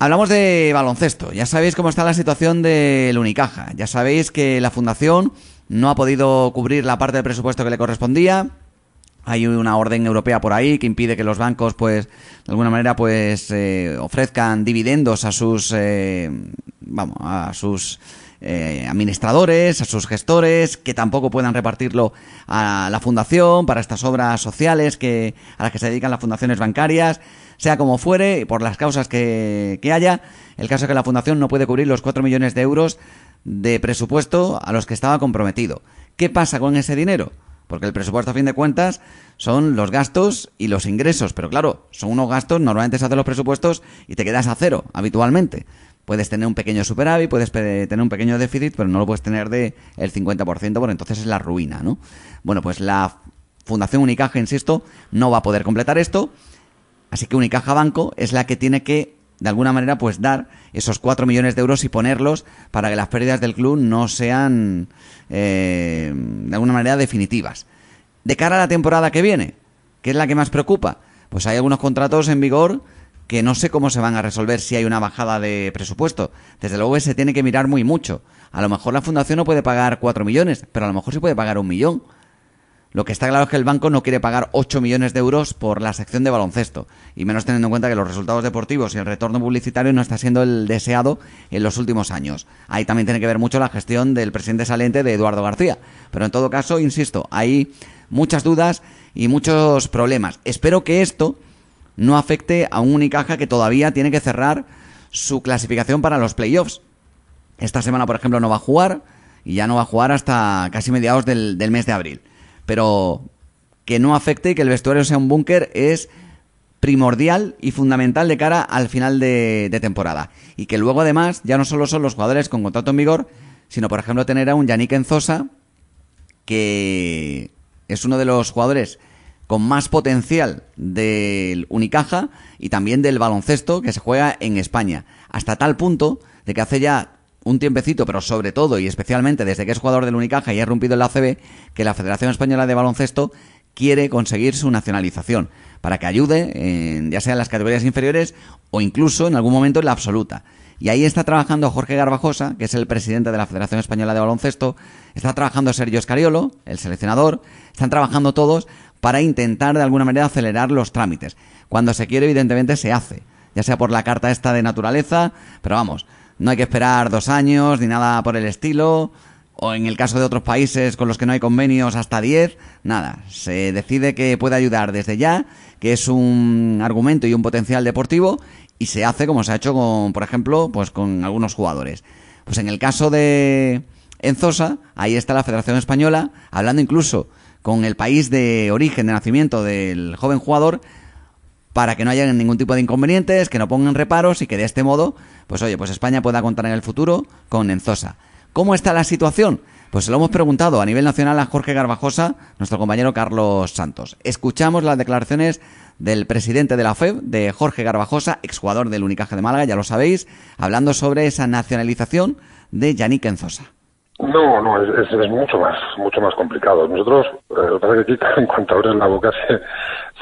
Hablamos de baloncesto. Ya sabéis cómo está la situación del Unicaja. Ya sabéis que la fundación no ha podido cubrir la parte del presupuesto que le correspondía. Hay una orden europea por ahí que impide que los bancos, pues, de alguna manera, pues, eh, ofrezcan dividendos a sus, eh, vamos, a sus eh, administradores, a sus gestores, que tampoco puedan repartirlo a la fundación para estas obras sociales que a las que se dedican las fundaciones bancarias sea como fuere, por las causas que, haya, el caso es que la Fundación no puede cubrir los 4 millones de euros de presupuesto a los que estaba comprometido. ¿Qué pasa con ese dinero? Porque el presupuesto, a fin de cuentas, son los gastos y los ingresos. Pero claro, son unos gastos, normalmente se hacen los presupuestos y te quedas a cero, habitualmente. Puedes tener un pequeño superávit, puedes tener un pequeño déficit, pero no lo puedes tener de el 50%, porque entonces es la ruina, ¿no? Bueno, pues la Fundación Unicaja, insisto, no va a poder completar esto Así que Unicaja Banco es la que tiene que, de alguna manera, pues dar esos 4 millones de euros y ponerlos para que las pérdidas del club no sean, eh, de alguna manera, definitivas. De cara a la temporada que viene, ¿qué es la que más preocupa? Pues hay algunos contratos en vigor que no sé cómo se van a resolver si hay una bajada de presupuesto. Desde luego se tiene que mirar muy mucho. A lo mejor la fundación no puede pagar 4 millones, pero a lo mejor sí puede pagar un millón. Lo que está claro es que el banco no quiere pagar 8 millones de euros por la sección de baloncesto, y menos teniendo en cuenta que los resultados deportivos y el retorno publicitario no está siendo el deseado en los últimos años. Ahí también tiene que ver mucho la gestión del presidente saliente de Eduardo García. Pero en todo caso, insisto, hay muchas dudas y muchos problemas. Espero que esto no afecte a un Unicaja que todavía tiene que cerrar su clasificación para los playoffs. Esta semana, por ejemplo, no va a jugar y ya no va a jugar hasta casi mediados del, mes de abril pero que no afecte que el vestuario sea un búnker es primordial y fundamental de cara al final de, temporada. Y que luego además ya no solo son los jugadores con contrato en vigor, sino por ejemplo tener a un Yannick Enzosa, que es uno de los jugadores con más potencial del Unicaja y también del baloncesto que se juega en España. Hasta tal punto de que hace ya un tiempecito, pero sobre todo y especialmente desde que es jugador del Unicaja y ha rompido el ACB, que la Federación Española de Baloncesto quiere conseguir su nacionalización para que ayude, en, ya sea en las categorías inferiores o incluso en algún momento en la absoluta. Y ahí está trabajando Jorge Garbajosa, que es el presidente de la Federación Española de Baloncesto, está trabajando Sergio Escariolo, el seleccionador, están trabajando todos para intentar de alguna manera acelerar los trámites. Cuando se quiere, evidentemente, se hace, ya sea por la carta esta de naturaleza, pero vamos, no hay que esperar dos años ni nada por el estilo. O en el caso de otros países con los que no hay convenios hasta diez, nada. Se decide que puede ayudar desde ya, que es un argumento y un potencial deportivo, y se hace como se ha hecho con, por ejemplo, pues con algunos jugadores. Pues en el caso de Enzosa, ahí está la Federación Española, hablando incluso con el país de origen, de nacimiento del joven jugador, para que no haya ningún tipo de inconvenientes, que no pongan reparos y que de este modo pues oye, pues España pueda contar en el futuro con Enzosa. ¿Cómo está la situación? Pues se lo hemos preguntado a nivel nacional a Jorge Garbajosa, nuestro compañero Carlos Santos. Escuchamos las declaraciones del presidente de la FEB, de Jorge Garbajosa, exjugador del Unicaje de Málaga, ya lo sabéis, hablando sobre esa nacionalización de Yannick Enzosa. No, no, es, mucho más, mucho más complicado. Nosotros, eh, lo que pasa es que aquí, en cuanto abres la boca,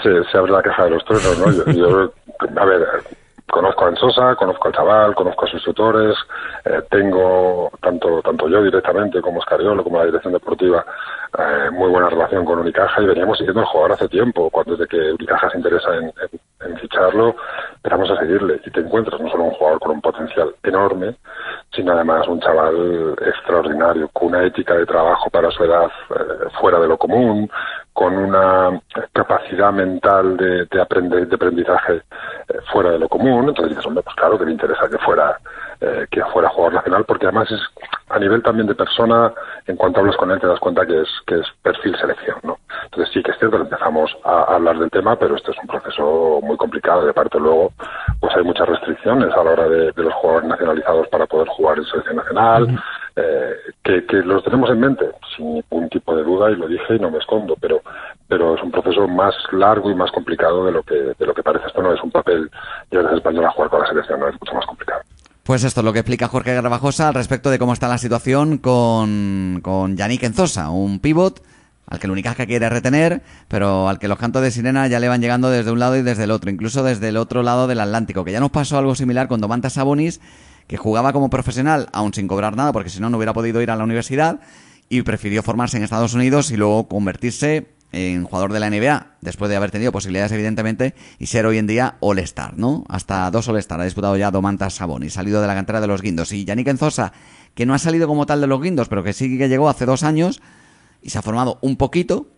se, se, abre la caja de los truenos, ¿no? yo, a ver, conozco a Ensosa, conozco al chaval, conozco a sus tutores, eh, tengo tanto tanto yo directamente como Escariolo, como la dirección deportiva, eh, muy buena relación con Unicaja y veníamos siguiendo al jugador hace tiempo, cuando desde que Unicaja se interesa en, ficharlo, empezamos a seguirle y te encuentras no solo un jugador con un potencial enorme, sino además un chaval extraordinario, con una ética de trabajo para su edad eh, fuera de lo común, con una capacidad mental de, de, aprender, de aprendizaje eh, fuera de lo común. Entonces dices, hombre, pues claro que le interesa que fuera eh, que fuera jugador nacional, porque además es a nivel también de persona, en cuanto hablas con él te das cuenta que es que es perfil selección, ¿no? Entonces sí que es cierto que empezamos a, hablar del tema, pero este es un proceso muy complicado. De parte luego, pues hay muchas restricciones a la hora de, los jugadores nacionalizados para poder jugar en selección nacional. Eh, que, que, los tenemos en mente, sin ningún tipo de duda, y lo dije y no me escondo, pero, pero es un proceso más largo y más complicado de lo que, de lo que parece. Esto no es un papel ya desde español a jugar con la selección, no es mucho más complicado. Pues esto es lo que explica Jorge Garbajosa al respecto de cómo está la situación con, con Yannick Enzosa, un pivot al que el Unicaja quiere retener, pero al que los cantos de sirena ya le van llegando desde un lado y desde el otro, incluso desde el otro lado del Atlántico, que ya nos pasó algo similar con Domantas Sabonis, que jugaba como profesional, aún sin cobrar nada, porque si no, no hubiera podido ir a la universidad, y prefirió formarse en Estados Unidos y luego convertirse en jugador de la NBA, después de haber tenido posibilidades, evidentemente, y ser hoy en día All-Star, ¿no? Hasta dos All-Star ha disputado ya Domantas Sabonis, salido de la cantera de los Guindos. Y Yannick Enzosa, que no ha salido como tal de los Guindos, pero que sí que llegó hace dos años y se ha formado un poquito,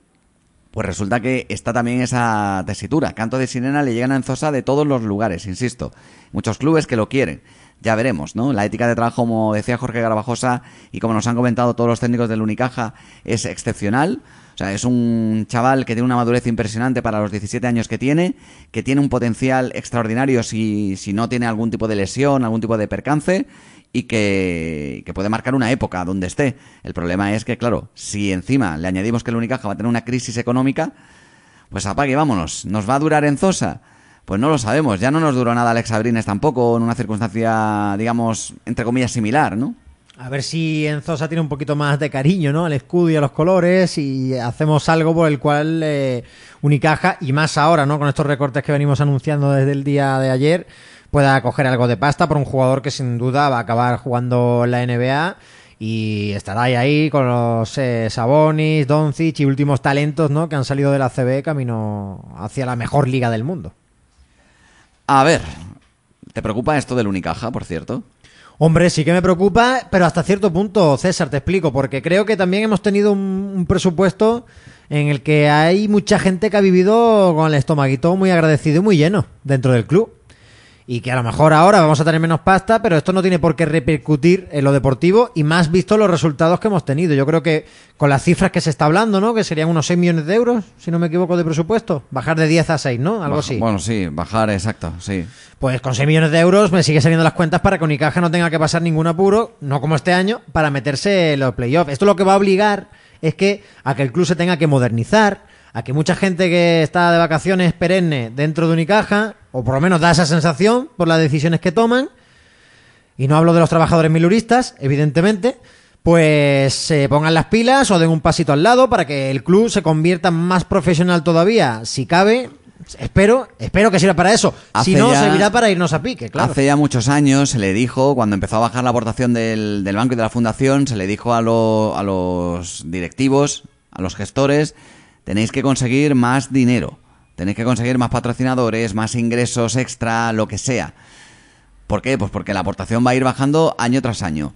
pues resulta que está también esa tesitura. Canto de sirena le llegan a Enzosa de todos los lugares, insisto. Muchos clubes que lo quieren. Ya veremos, ¿no? La ética de trabajo, como decía Jorge Garbajosa, y como nos han comentado todos los técnicos del Unicaja, es excepcional. O sea, es un chaval que tiene una madurez impresionante para los 17 años que tiene, que tiene un potencial extraordinario si, si no tiene algún tipo de lesión, algún tipo de percance, y que, que, puede marcar una época donde esté. El problema es que, claro, si encima le añadimos que el Unicaja va a tener una crisis económica, pues apague, vámonos. ¿Nos va a durar en Zosa? Pues no lo sabemos. Ya no nos duró nada Alex Abrines tampoco, en una circunstancia, digamos, entre comillas, similar, ¿no? A ver si en Zosa tiene un poquito más de cariño, ¿no? Al escudo y a los colores y hacemos algo por el cual eh, Unicaja, y más ahora, ¿no? Con estos recortes que venimos anunciando desde el día de ayer, pueda coger algo de pasta por un jugador que sin duda va a acabar jugando en la NBA y estará ahí, ahí con los eh, Sabonis, Doncic y últimos talentos ¿no? que han salido de la CB camino hacia la mejor liga del mundo. A ver, ¿te preocupa esto del Unicaja, por cierto? Hombre, sí que me preocupa, pero hasta cierto punto, César, te explico, porque creo que también hemos tenido un, un presupuesto en el que hay mucha gente que ha vivido con el estomaguito muy agradecido y muy lleno dentro del club y que a lo mejor ahora vamos a tener menos pasta, pero esto no tiene por qué repercutir en lo deportivo y más visto los resultados que hemos tenido. Yo creo que con las cifras que se está hablando, ¿no? Que serían unos 6 millones de euros, si no me equivoco, de presupuesto. Bajar de 10 a 6, ¿no? Algo Baja- así. Bueno, sí, bajar, exacto, sí. Pues con 6 millones de euros me sigue saliendo las cuentas para que Unicaja no tenga que pasar ningún apuro, no como este año, para meterse en los playoffs. Esto lo que va a obligar es que a que el club se tenga que modernizar, a que mucha gente que está de vacaciones perenne dentro de Unicaja, o por lo menos da esa sensación por las decisiones que toman, y no hablo de los trabajadores miluristas, evidentemente, pues se pongan las pilas o den un pasito al lado para que el club se convierta más profesional todavía, si cabe. Espero, espero que sirva para eso. si no, ya- servirá para irnos a pique, claro. Hace ya muchos años se le dijo, cuando empezó a bajar la aportación del, del banco y de la fundación, se le dijo a, lo- a los directivos, a los gestores, tenéis que conseguir más dinero, tenéis que conseguir más patrocinadores, más ingresos extra, lo que sea. ¿Por qué? Pues porque la aportación va a ir bajando año tras año.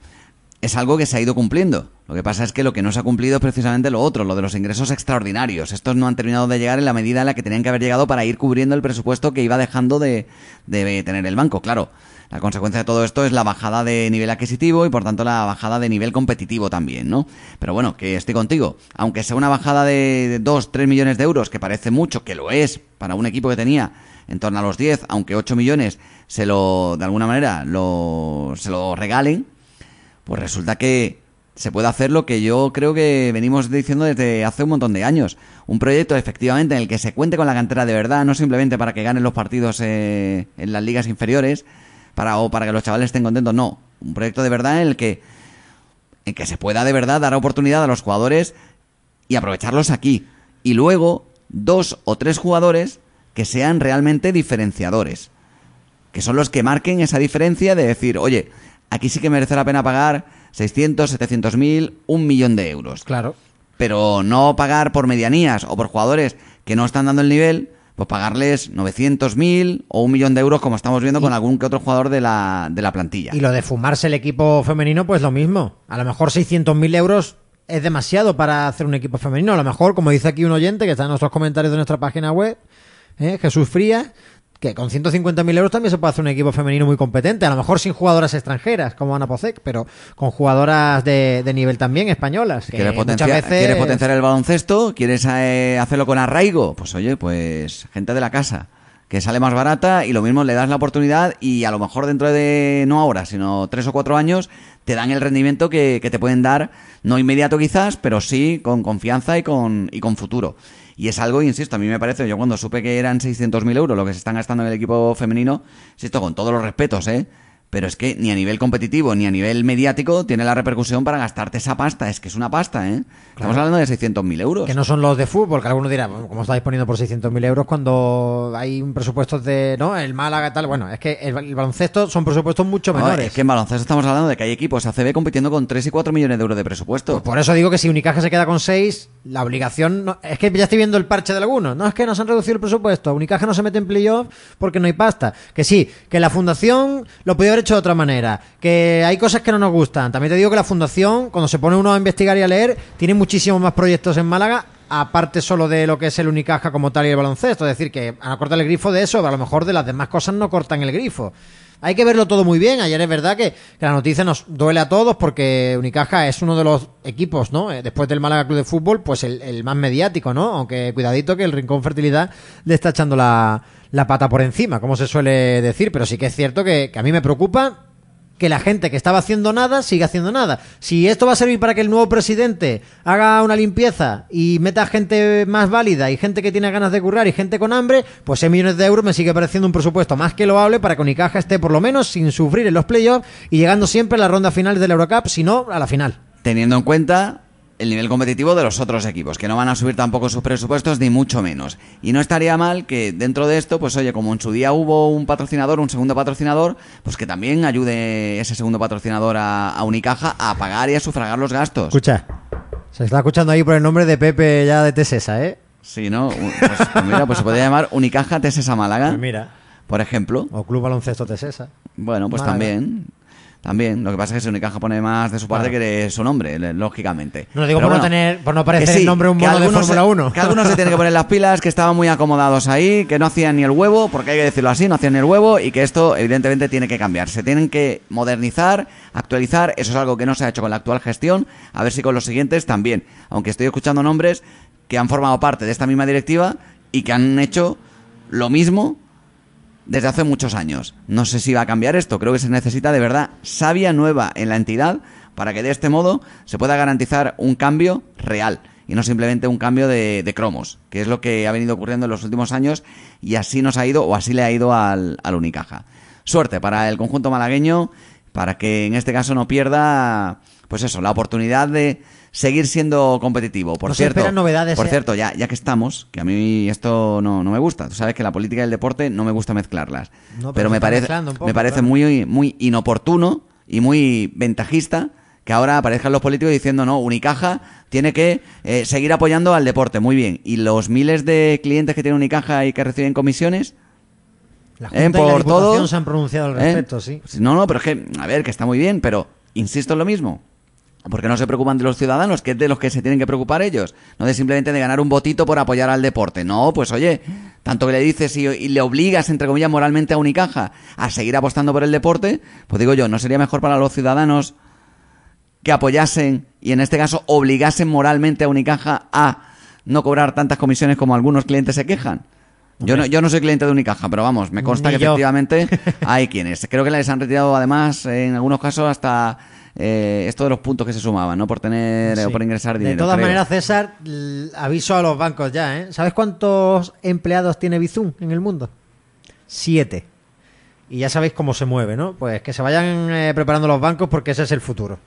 Es algo que se ha ido cumpliendo. Lo que pasa es que lo que no se ha cumplido es precisamente lo otro, lo de los ingresos extraordinarios. Estos no han terminado de llegar en la medida en la que tenían que haber llegado para ir cubriendo el presupuesto que iba dejando de, de tener el banco. Claro, la consecuencia de todo esto es la bajada de nivel adquisitivo y por tanto la bajada de nivel competitivo también, ¿no? Pero bueno, que estoy contigo. Aunque sea una bajada de 2, 3 millones de euros, que parece mucho, que lo es para un equipo que tenía en torno a los 10, aunque 8 millones se lo, de alguna manera, lo, se lo regalen, pues resulta que se puede hacer lo que yo creo que venimos diciendo desde hace un montón de años. Un proyecto efectivamente en el que se cuente con la cantera de verdad, no simplemente para que ganen los partidos eh, en las ligas inferiores para, o para que los chavales estén contentos, no. Un proyecto de verdad en el que, en que se pueda de verdad dar oportunidad a los jugadores y aprovecharlos aquí. Y luego, dos o tres jugadores que sean realmente diferenciadores que son los que marquen esa diferencia de decir, oye, aquí sí que merece la pena pagar 600, 700 mil, un millón de euros. Claro. Pero no pagar por medianías o por jugadores que no están dando el nivel, pues pagarles 900 mil o un millón de euros como estamos viendo con algún que otro jugador de la, de la plantilla. Y lo de fumarse el equipo femenino, pues lo mismo. A lo mejor 600.000 euros es demasiado para hacer un equipo femenino. A lo mejor, como dice aquí un oyente que está en nuestros comentarios de nuestra página web, ¿eh? Jesús Frías, que con 150.000 euros también se puede hacer un equipo femenino muy competente. A lo mejor sin jugadoras extranjeras, como Ana Pocek, pero con jugadoras de, de nivel también españolas. que ¿Quieres muchas potenciar, veces- potenciar el baloncesto? ¿Quieres eh, hacerlo con arraigo? Pues oye, pues gente de la casa, que sale más barata y lo mismo le das la oportunidad y a lo mejor dentro de, no ahora, sino tres o cuatro años, te dan el rendimiento que, que te pueden dar, no inmediato quizás, pero sí con confianza y con, y con futuro. Y es algo, insisto, a mí me parece, yo cuando supe que eran 600.000 euros lo que se están gastando en el equipo femenino, insisto, con todos los respetos, ¿eh? Pero es que ni a nivel competitivo ni a nivel mediático tiene la repercusión para gastarte esa pasta. Es que es una pasta, ¿eh? Estamos hablando de 600.000 euros. Que no son los de fútbol, que algunos dirán, bueno, ¿cómo estáis poniendo por 600.000 euros cuando hay un presupuesto de, ¿no? El Málaga tal. Bueno, es que el, el baloncesto son presupuestos mucho No, menores. es que en baloncesto estamos hablando de que hay equipos ACB compitiendo con 3 y 4 millones de euros de presupuesto. Pues por eso digo que si Unicaja se queda con 6, la obligación. no- es que ya estoy viendo el parche de algunos. No es que nos han reducido el presupuesto. Unicaja no se mete en playoff porque no hay pasta. Que sí, que la fundación lo podía haber hecho de otra manera. Que hay cosas que no nos gustan. También te digo que la fundación, cuando se pone uno a investigar y a leer, tiene muchísimos más proyectos en Málaga. Aparte solo de lo que es el Unicaja como tal y el baloncesto. Es decir, que a cortar el grifo de eso, a lo mejor de las demás cosas no cortan el grifo. Hay que verlo todo muy bien. Ayer es verdad que, la noticia nos duele a todos porque Unicaja es uno de los equipos, ¿no? Eh, Después del Málaga Club de Fútbol, pues el, el más mediático, ¿no? Aunque cuidadito que el Rincón Fertilidad le está echando la, la pata por encima, como se suele decir. Pero sí que es cierto que, que a mí me preocupa que la gente que estaba haciendo nada siga haciendo nada. Si esto va a servir para que el nuevo presidente haga una limpieza y meta gente más válida y gente que tiene ganas de currar y gente con hambre, pues 6 millones de euros me sigue pareciendo un presupuesto más que loable para que Unicaja esté por lo menos sin sufrir en los playoffs y llegando siempre a la ronda final del Eurocup, si no a la final. teniendo en cuenta el nivel competitivo de los otros equipos, que no van a subir tampoco sus presupuestos, ni mucho menos. Y no estaría mal que dentro de esto, pues oye, como en su día hubo un patrocinador, un segundo patrocinador, pues que también ayude ese segundo patrocinador a, a Unicaja a pagar y a sufragar los gastos. Escucha, se está escuchando ahí por el nombre de Pepe ya de Tesesa, ¿eh? Sí, ¿no? Pues, pues mira, pues se podría llamar Unicaja Tesesa Málaga, Pues mira, por ejemplo. o Club Baloncesto Tesesa. Bueno, pues Málaga. también. También. Lo que pasa es que si Unicaja pone más de su parte Claro. que de su nombre, lógicamente. No lo digo Pero por no tener- por no parecer el nombre un mono de se- Fórmula 1. Que algunos se tienen que poner las pilas, que estaban muy acomodados ahí, que no hacían ni el huevo, porque hay que decirlo así, no hacían ni el huevo, y que esto evidentemente tiene que cambiar. Se tienen que modernizar, actualizar, eso es algo que no se ha hecho con la actual gestión, a ver si con los siguientes también. Aunque estoy escuchando nombres que han formado parte de esta misma directiva y que han hecho lo mismo desde hace muchos años. No sé si va a cambiar esto, creo que se necesita de verdad sabia nueva en la entidad para que de este modo se pueda garantizar un cambio real y no simplemente un cambio de, de cromos, que es lo que ha venido ocurriendo en los últimos años y así nos ha ido o así le ha ido al Unicaja. Suerte para el conjunto malagueño, para que en este caso no pierda, pues eso, la oportunidad de seguir siendo competitivo. Por cierto, esperan novedades, por ¿eh? cierto, ya, ya que estamos, que a mí esto no, no me gusta. Tú sabes que la política y el deporte no me gusta mezclarlas. No, pero me parece, poco, me parece claro. muy, muy inoportuno y muy ventajista que ahora aparezcan los políticos diciendo, no, Unicaja tiene que eh, seguir apoyando al deporte. Muy bien. ¿Y los miles de clientes que tiene Unicaja y que reciben comisiones? La ¿Eh? Junta y la Por todo. se han pronunciado al ¿Eh? respecto, sí. No, no, pero es que, a ver, que está muy bien, pero insisto en lo mismo. Porque no se preocupan de los ciudadanos, que es de los que se tienen que preocupar ellos. No de simplemente de ganar un votito por apoyar al deporte. No, pues oye, tanto que le dices y, y le obligas, entre comillas, moralmente a Unicaja a seguir apostando por el deporte, pues digo yo, ¿no sería mejor para los ciudadanos que apoyasen y en este caso obligasen moralmente a Unicaja a no cobrar tantas comisiones como algunos clientes se quejan? Yo no, yo no soy cliente de Unicaja, pero vamos, me consta Ni que yo. efectivamente hay quienes. Creo que les han retirado además en algunos casos hasta eh, esto de los puntos que se sumaban, ¿no? Por tener Sí. o por ingresar dinero. De todas creo. maneras, César, aviso a los bancos ya, ¿eh? ¿Sabes cuántos empleados tiene Bizum en el mundo? Siete. Y ya sabéis cómo se mueve, ¿no? Pues que se vayan eh, preparando los bancos porque ese es el futuro.